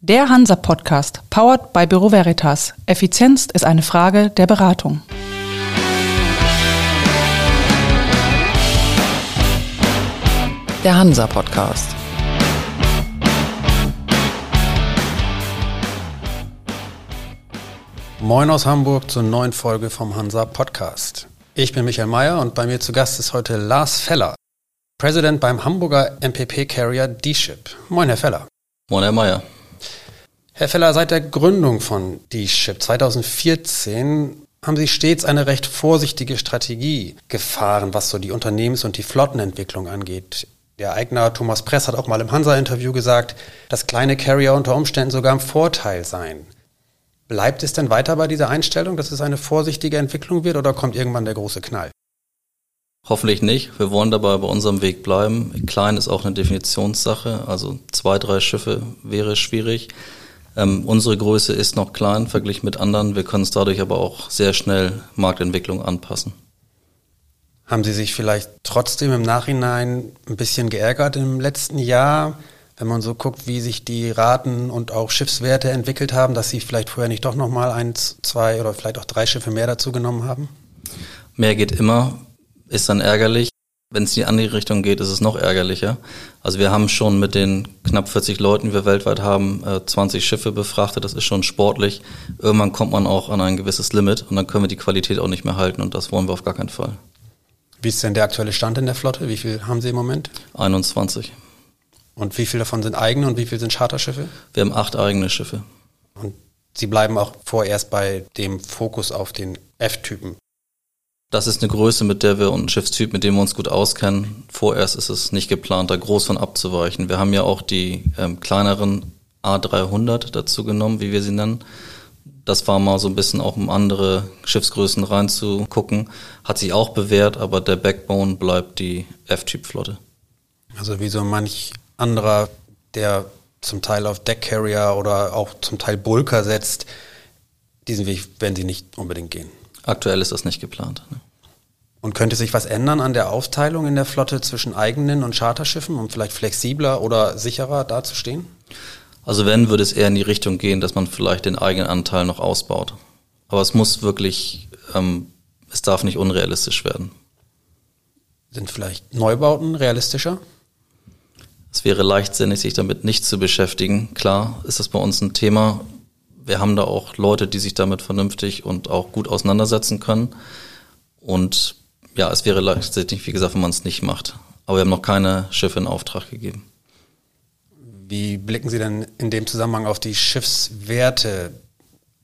Der Hansa Podcast, powered by Büro Veritas. Effizienz ist eine Frage der Beratung. Der Hansa Podcast. Moin aus Hamburg zur neuen Folge vom Hansa Podcast. Ich bin Michael Mayer und bei mir zu Gast ist heute Lars Feller, Präsident beim Hamburger MPP Carrier D-Ship. Moin, Herr Feller. Moin, Herr Mayer. Herr Feller, seit der Gründung von D-Ship 2014 haben Sie stets eine recht vorsichtige Strategie gefahren, was so die Unternehmens- und die Flottenentwicklung angeht. Der Eigner Thomas Press hat auch mal im Hansa-Interview gesagt, dass kleine Carrier unter Umständen sogar im Vorteil seien. Bleibt es denn weiter bei dieser Einstellung, dass es eine vorsichtige Entwicklung wird oder kommt irgendwann der große Knall? Hoffentlich nicht. Wir wollen dabei bei unserem Weg bleiben. Klein ist auch eine Definitionssache. Also zwei, drei Schiffe wäre schwierig. Ähm, unsere Größe ist noch klein verglichen mit anderen. Wir können es dadurch aber auch sehr schnell Marktentwicklung anpassen. Haben Sie sich vielleicht trotzdem im Nachhinein ein bisschen geärgert im letzten Jahr? wenn man so guckt, wie sich die Raten und auch Schiffswerte entwickelt haben, dass sie vielleicht vorher nicht doch nochmal eins, zwei oder vielleicht auch drei Schiffe mehr dazu genommen haben? Mehr geht immer, ist dann ärgerlich. Wenn es in die andere Richtung geht, ist es noch ärgerlicher. Also wir haben schon mit den knapp 40 Leuten, die wir weltweit haben, 20 äh, Schiffe befrachtet. Das ist schon sportlich. Irgendwann kommt man auch an ein gewisses Limit und dann können wir die Qualität auch nicht mehr halten und das wollen wir auf gar keinen Fall. Wie ist denn der aktuelle Stand in der Flotte? Wie viel haben Sie im Moment? 21. Und wie viele davon sind eigene und wie viele sind Charterschiffe? Wir haben acht eigene Schiffe. Und Sie bleiben auch vorerst bei dem Fokus auf den F-Typen. Das ist eine Größe, mit der wir und ein Schiffstyp, mit dem wir uns gut auskennen. Vorerst ist es nicht geplant, da groß von abzuweichen. Wir haben ja auch die ähm, kleineren A300 dazu genommen, wie wir sie nennen. Das war mal so ein bisschen auch um andere Schiffsgrößen reinzugucken. Hat sich auch bewährt, aber der Backbone bleibt die F-Typ-Flotte. Also wie so manch anderer, der zum Teil auf Deckcarrier oder auch zum Teil Bulker setzt, diesen Weg werden sie nicht unbedingt gehen. Aktuell ist das nicht geplant. Ne? Und könnte sich was ändern an der Aufteilung in der Flotte zwischen eigenen und Charterschiffen, um vielleicht flexibler oder sicherer dazustehen? Also wenn, würde es eher in die Richtung gehen, dass man vielleicht den eigenen Anteil noch ausbaut. Aber es muss wirklich, ähm, es darf nicht unrealistisch werden. Sind vielleicht Neubauten realistischer? Es wäre leichtsinnig, sich damit nicht zu beschäftigen. Klar ist das bei uns ein Thema. Wir haben da auch Leute, die sich damit vernünftig und auch gut auseinandersetzen können. Und ja, es wäre leichtsinnig, wie gesagt, wenn man es nicht macht. Aber wir haben noch keine Schiffe in Auftrag gegeben. Wie blicken Sie denn in dem Zusammenhang auf die Schiffswerte?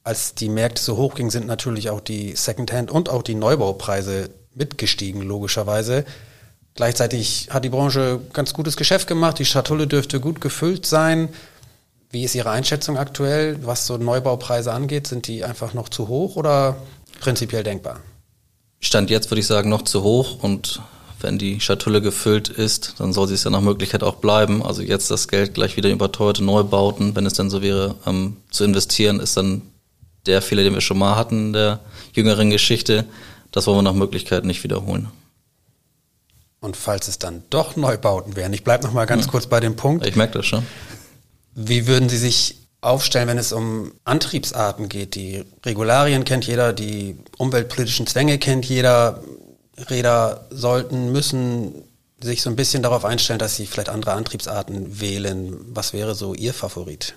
Als die Märkte so hoch gingen, sind natürlich auch die Secondhand- und auch die Neubaupreise mitgestiegen, logischerweise. Gleichzeitig hat die Branche ganz gutes Geschäft gemacht. Die Schatulle dürfte gut gefüllt sein. Wie ist Ihre Einschätzung aktuell, was so Neubaupreise angeht? Sind die einfach noch zu hoch oder prinzipiell denkbar? Stand jetzt würde ich sagen noch zu hoch und wenn die Schatulle gefüllt ist, dann soll sie es ja nach Möglichkeit auch bleiben. Also jetzt das Geld gleich wieder überteuerte Neubauten, wenn es denn so wäre, ähm, zu investieren, ist dann der Fehler, den wir schon mal hatten in der jüngeren Geschichte. Das wollen wir nach Möglichkeit nicht wiederholen. Und falls es dann doch Neubauten wären, ich bleibe noch mal ganz ja. kurz bei dem Punkt. Ich merke das schon. Wie würden Sie sich aufstellen, wenn es um Antriebsarten geht? Die Regularien kennt jeder, die umweltpolitischen Zwänge kennt jeder. Räder sollten, müssen sich so ein bisschen darauf einstellen, dass sie vielleicht andere Antriebsarten wählen. Was wäre so Ihr Favorit?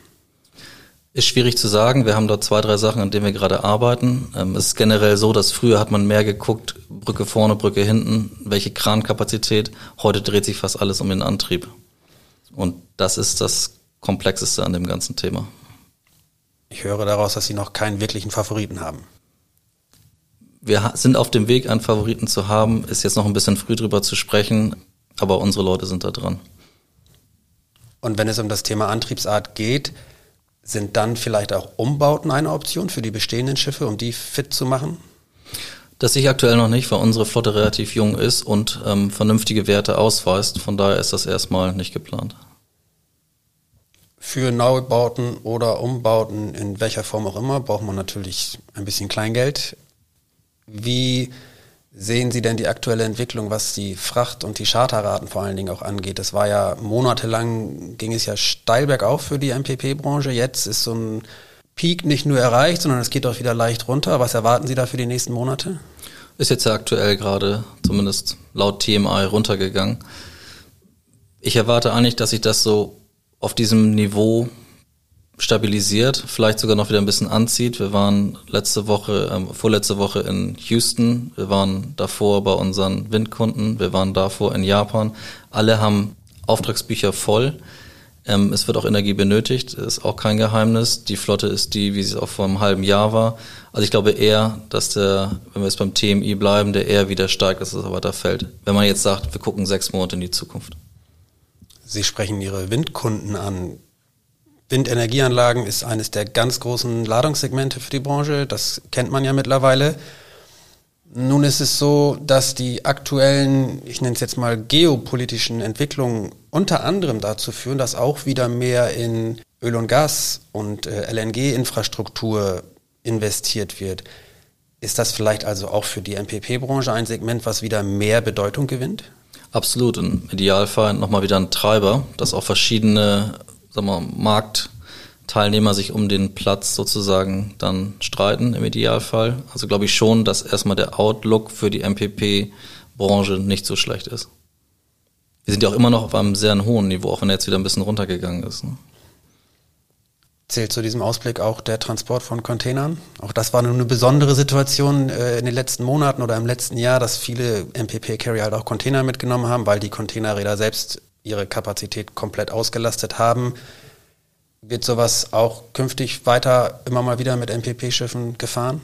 Ist schwierig zu sagen. Wir haben da zwei, drei Sachen, an denen wir gerade arbeiten. Ähm, es ist generell so, dass früher hat man mehr geguckt, Brücke vorne, Brücke hinten, welche Krankapazität. Heute dreht sich fast alles um den Antrieb. Und das ist das Komplexeste an dem ganzen Thema. Ich höre daraus, dass Sie noch keinen wirklichen Favoriten haben. Wir sind auf dem Weg, einen Favoriten zu haben. Ist jetzt noch ein bisschen früh drüber zu sprechen, aber unsere Leute sind da dran. Und wenn es um das Thema Antriebsart geht, sind dann vielleicht auch Umbauten eine Option für die bestehenden Schiffe, um die fit zu machen? Das sehe ich aktuell noch nicht, weil unsere Flotte relativ jung ist und ähm, vernünftige Werte ausweist. Von daher ist das erstmal nicht geplant. Für Neubauten oder Umbauten in welcher Form auch immer braucht man natürlich ein bisschen Kleingeld. Wie sehen Sie denn die aktuelle Entwicklung, was die Fracht- und die Charterraten vor allen Dingen auch angeht? Das war ja monatelang, ging es ja steil bergauf für die MPP-Branche. Jetzt ist so ein Peak nicht nur erreicht, sondern es geht auch wieder leicht runter. Was erwarten Sie da für die nächsten Monate? Ist jetzt ja aktuell gerade, zumindest laut TMI, runtergegangen. Ich erwarte eigentlich, dass sich das so auf diesem Niveau stabilisiert, vielleicht sogar noch wieder ein bisschen anzieht. Wir waren letzte Woche, ähm, vorletzte Woche in Houston, wir waren davor bei unseren Windkunden, wir waren davor in Japan. Alle haben Auftragsbücher voll. Ähm, es wird auch Energie benötigt, ist auch kein Geheimnis. Die Flotte ist die, wie sie auch vor einem halben Jahr war. Also ich glaube eher, dass der, wenn wir jetzt beim TMI bleiben, der eher wieder steigt, dass es aber da fällt. Wenn man jetzt sagt, wir gucken sechs Monate in die Zukunft. Sie sprechen Ihre Windkunden an. Windenergieanlagen ist eines der ganz großen Ladungssegmente für die Branche. Das kennt man ja mittlerweile. Nun ist es so, dass die aktuellen, ich nenne es jetzt mal geopolitischen Entwicklungen unter anderem dazu führen, dass auch wieder mehr in Öl und Gas und äh, LNG-Infrastruktur investiert wird. Ist das vielleicht also auch für die MPP-Branche ein Segment, was wieder mehr Bedeutung gewinnt? Absolut. Im Idealfall nochmal wieder ein Treiber, dass auch verschiedene sagen wir, Marktteilnehmer sich um den Platz sozusagen dann streiten im Idealfall. Also glaube ich schon, dass erstmal der Outlook für die MPP-Branche nicht so schlecht ist. Wir sind ja auch immer noch auf einem sehr hohen Niveau, auch wenn er jetzt wieder ein bisschen runtergegangen ist. Ne? Zählt zu diesem Ausblick auch der Transport von Containern? Auch das war eine besondere Situation äh, in den letzten Monaten oder im letzten Jahr, dass viele MPP-Carrier halt auch Container mitgenommen haben, weil die Containerräder selbst ihre Kapazität komplett ausgelastet haben. Wird sowas auch künftig weiter immer mal wieder mit MPP-Schiffen gefahren?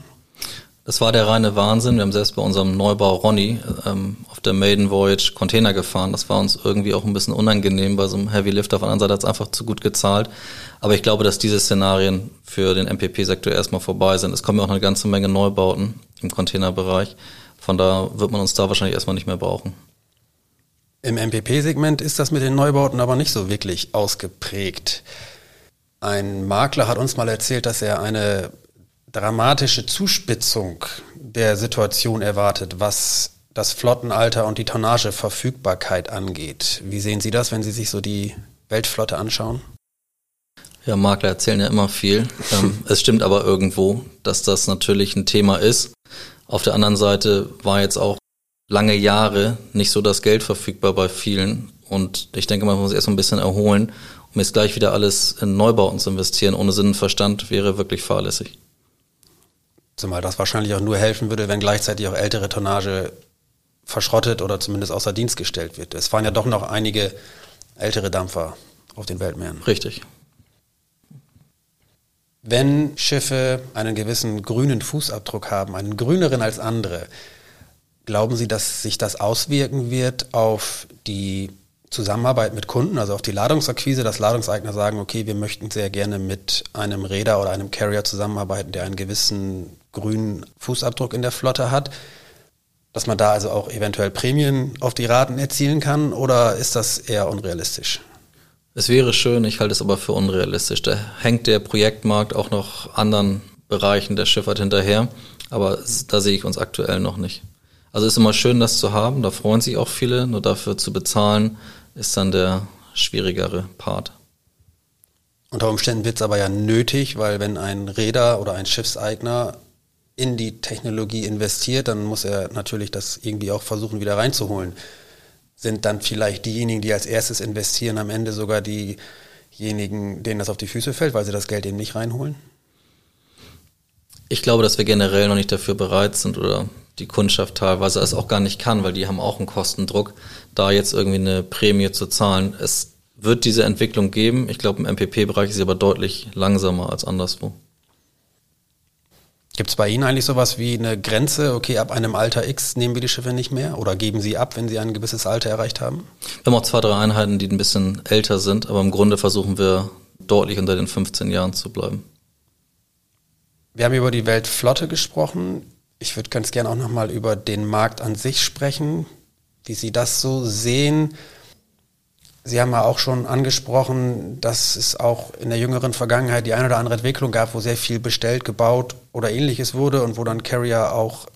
Das war der reine Wahnsinn. Wir haben selbst bei unserem Neubau Ronny ähm, auf der Maiden Voyage Container gefahren. Das war uns irgendwie auch ein bisschen unangenehm bei so einem Heavy Lift. Auf der anderen Seite hat es einfach zu gut gezahlt. Aber ich glaube, dass diese Szenarien für den MPP-Sektor erstmal vorbei sind. Es kommen ja auch eine ganze Menge Neubauten im Containerbereich. Von da wird man uns da wahrscheinlich erstmal nicht mehr brauchen. Im MPP-Segment ist das mit den Neubauten aber nicht so wirklich ausgeprägt. Ein Makler hat uns mal erzählt, dass er eine dramatische Zuspitzung der Situation erwartet, was das Flottenalter und die Tonnageverfügbarkeit angeht. Wie sehen Sie das, wenn Sie sich so die Weltflotte anschauen? Ja, Makler erzählen ja immer viel. Ähm, es stimmt aber irgendwo, dass das natürlich ein Thema ist. Auf der anderen Seite war jetzt auch lange Jahre nicht so das Geld verfügbar bei vielen. Und ich denke, man muss erst ein bisschen erholen, um jetzt gleich wieder alles in Neubauten zu investieren, ohne Sinn und Verstand, wäre wirklich fahrlässig. Zumal das wahrscheinlich auch nur helfen würde, wenn gleichzeitig auch ältere Tonnage verschrottet oder zumindest außer Dienst gestellt wird. Es fahren ja doch noch einige ältere Dampfer auf den Weltmeeren. Richtig. Wenn Schiffe einen gewissen grünen Fußabdruck haben, einen grüneren als andere, glauben Sie, dass sich das auswirken wird auf die Zusammenarbeit mit Kunden, also auf die Ladungsakquise, dass Ladungseigner sagen, okay, wir möchten sehr gerne mit einem Räder oder einem Carrier zusammenarbeiten, der einen gewissen grünen Fußabdruck in der Flotte hat, dass man da also auch eventuell Prämien auf die Raten erzielen kann oder ist das eher unrealistisch? Es wäre schön, ich halte es aber für unrealistisch. Da hängt der Projektmarkt auch noch anderen Bereichen der Schifffahrt hinterher, aber da sehe ich uns aktuell noch nicht. Also ist immer schön, das zu haben, da freuen sich auch viele, nur dafür zu bezahlen, ist dann der schwierigere Part. Unter Umständen wird es aber ja nötig, weil wenn ein Räder oder ein Schiffseigner in die Technologie investiert, dann muss er natürlich das irgendwie auch versuchen, wieder reinzuholen. Sind dann vielleicht diejenigen, die als erstes investieren, am Ende sogar diejenigen, denen das auf die Füße fällt, weil sie das Geld eben nicht reinholen? Ich glaube, dass wir generell noch nicht dafür bereit sind oder die Kundschaft teilweise es auch gar nicht kann, weil die haben auch einen Kostendruck, da jetzt irgendwie eine Prämie zu zahlen. Es wird diese Entwicklung geben. Ich glaube, im MPP-Bereich ist sie aber deutlich langsamer als anderswo. Gibt es bei Ihnen eigentlich sowas wie eine Grenze, okay, ab einem Alter X nehmen wir die Schiffe nicht mehr oder geben sie ab, wenn sie ein gewisses Alter erreicht haben? Wir haben auch zwei, drei Einheiten, die ein bisschen älter sind, aber im Grunde versuchen wir deutlich unter den 15 Jahren zu bleiben. Wir haben über die Weltflotte gesprochen. Ich würde ganz gerne auch nochmal über den Markt an sich sprechen, wie Sie das so sehen. Sie haben ja auch schon angesprochen, dass es auch in der jüngeren Vergangenheit die eine oder andere Entwicklung gab, wo sehr viel bestellt, gebaut oder ähnliches wurde und wo dann Carrier auch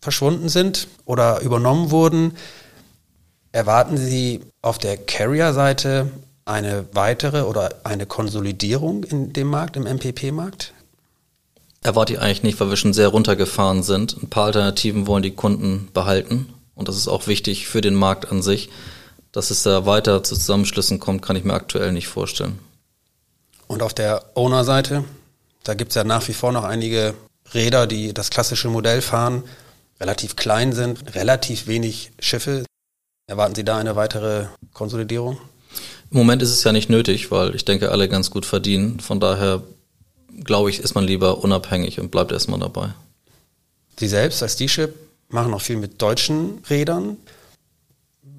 verschwunden sind oder übernommen wurden. Erwarten Sie auf der Carrier-Seite eine weitere oder eine Konsolidierung in dem Markt, im MPP-Markt? Erwarte ich eigentlich nicht, weil wir schon sehr runtergefahren sind. Ein paar Alternativen wollen die Kunden behalten. Und das ist auch wichtig für den Markt an sich. Dass es da weiter zu Zusammenschlüssen kommt, kann ich mir aktuell nicht vorstellen. Und auf der Owner-Seite, da gibt es ja nach wie vor noch einige Räder, die das klassische Modell fahren, relativ klein sind, relativ wenig Schiffe. Erwarten Sie da eine weitere Konsolidierung? Im Moment ist es ja nicht nötig, weil ich denke, alle ganz gut verdienen. Von daher glaube ich, ist man lieber unabhängig und bleibt erstmal dabei. Sie selbst als D-Ship machen auch viel mit deutschen Rädern.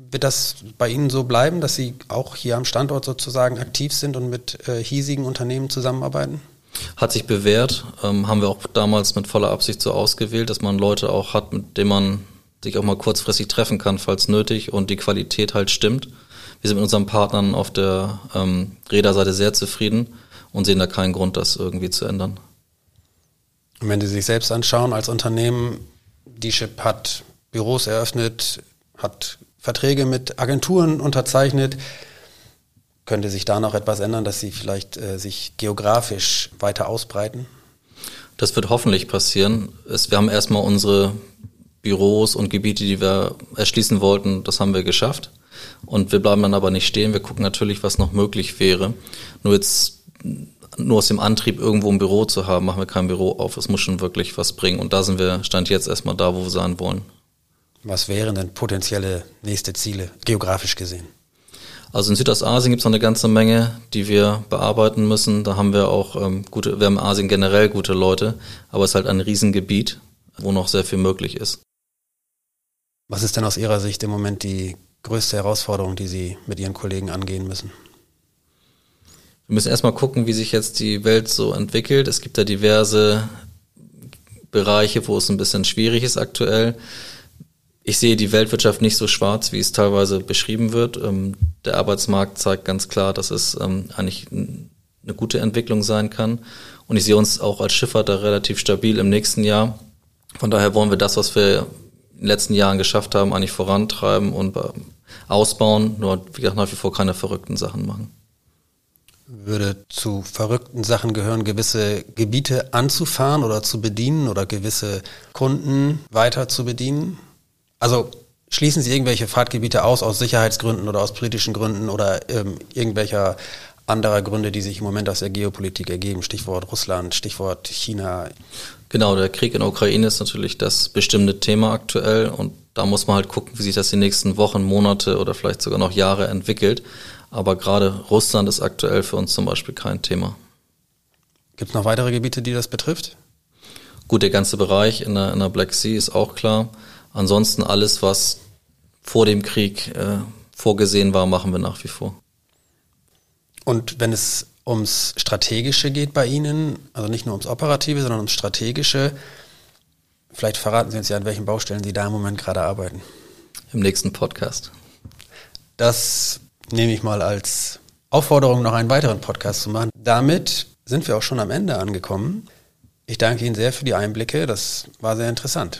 Wird das bei Ihnen so bleiben, dass Sie auch hier am Standort sozusagen aktiv sind und mit äh, hiesigen Unternehmen zusammenarbeiten? Hat sich bewährt, ähm, haben wir auch damals mit voller Absicht so ausgewählt, dass man Leute auch hat, mit denen man sich auch mal kurzfristig treffen kann, falls nötig und die Qualität halt stimmt. Wir sind mit unseren Partnern auf der ähm, Räderseite sehr zufrieden und sehen da keinen Grund, das irgendwie zu ändern. Und wenn Sie sich selbst anschauen als Unternehmen, die Chip hat Büros eröffnet, hat Verträge mit Agenturen unterzeichnet. Könnte sich da noch etwas ändern, dass sie vielleicht äh, sich geografisch weiter ausbreiten? Das wird hoffentlich passieren. Es, wir haben erstmal unsere Büros und Gebiete, die wir erschließen wollten, das haben wir geschafft. Und wir bleiben dann aber nicht stehen. Wir gucken natürlich, was noch möglich wäre. Nur jetzt nur aus dem Antrieb, irgendwo ein Büro zu haben, machen wir kein Büro auf. Es muss schon wirklich was bringen. Und da sind wir, stand jetzt erstmal da, wo wir sein wollen. Was wären denn potenzielle nächste Ziele, geografisch gesehen? Also in Südostasien gibt es noch eine ganze Menge, die wir bearbeiten müssen. Da haben wir auch ähm, gute, wir haben in Asien generell gute Leute, aber es ist halt ein Riesengebiet, wo noch sehr viel möglich ist. Was ist denn aus Ihrer Sicht im Moment die größte Herausforderung, die Sie mit Ihren Kollegen angehen müssen? Wir müssen erstmal gucken, wie sich jetzt die Welt so entwickelt. Es gibt da diverse Bereiche, wo es ein bisschen schwierig ist aktuell. Ich sehe die Weltwirtschaft nicht so schwarz, wie es teilweise beschrieben wird. Ähm, der Arbeitsmarkt zeigt ganz klar, dass es ähm, eigentlich eine gute Entwicklung sein kann. Und ich sehe uns auch als Schifffahrt da relativ stabil im nächsten Jahr. Von daher wollen wir das, was wir in den letzten Jahren geschafft haben, eigentlich vorantreiben und ähm, ausbauen. Nur, wie gesagt, nach wie vor keine verrückten Sachen machen würde zu verrückten Sachen gehören, gewisse Gebiete anzufahren oder zu bedienen oder gewisse Kunden weiter zu bedienen? Also schließen Sie irgendwelche Fahrtgebiete aus aus Sicherheitsgründen oder aus politischen Gründen oder ähm, irgendwelcher anderer Gründe, die sich im Moment aus der Geopolitik ergeben? Stichwort Russland, Stichwort China. Genau, der Krieg in der Ukraine ist natürlich das bestimmte Thema aktuell und da muss man halt gucken, wie sich das die nächsten Wochen, Monate oder vielleicht sogar noch Jahre entwickelt. Aber gerade Russland ist aktuell für uns zum Beispiel kein Thema. Gibt es noch weitere Gebiete, die das betrifft? Gut, der ganze Bereich in der, in der Black Sea ist auch klar. Ansonsten alles, was vor dem Krieg äh, vorgesehen war, machen wir nach wie vor. Und wenn es ums Strategische geht bei Ihnen, also nicht nur ums Operative, sondern ums Strategische, vielleicht verraten Sie uns ja, an welchen Baustellen Sie da im Moment gerade arbeiten. Im nächsten Podcast. Das nehme ich mal als Aufforderung, noch einen weiteren Podcast zu machen. Damit sind wir auch schon am Ende angekommen. Ich danke Ihnen sehr für die Einblicke. Das war sehr interessant.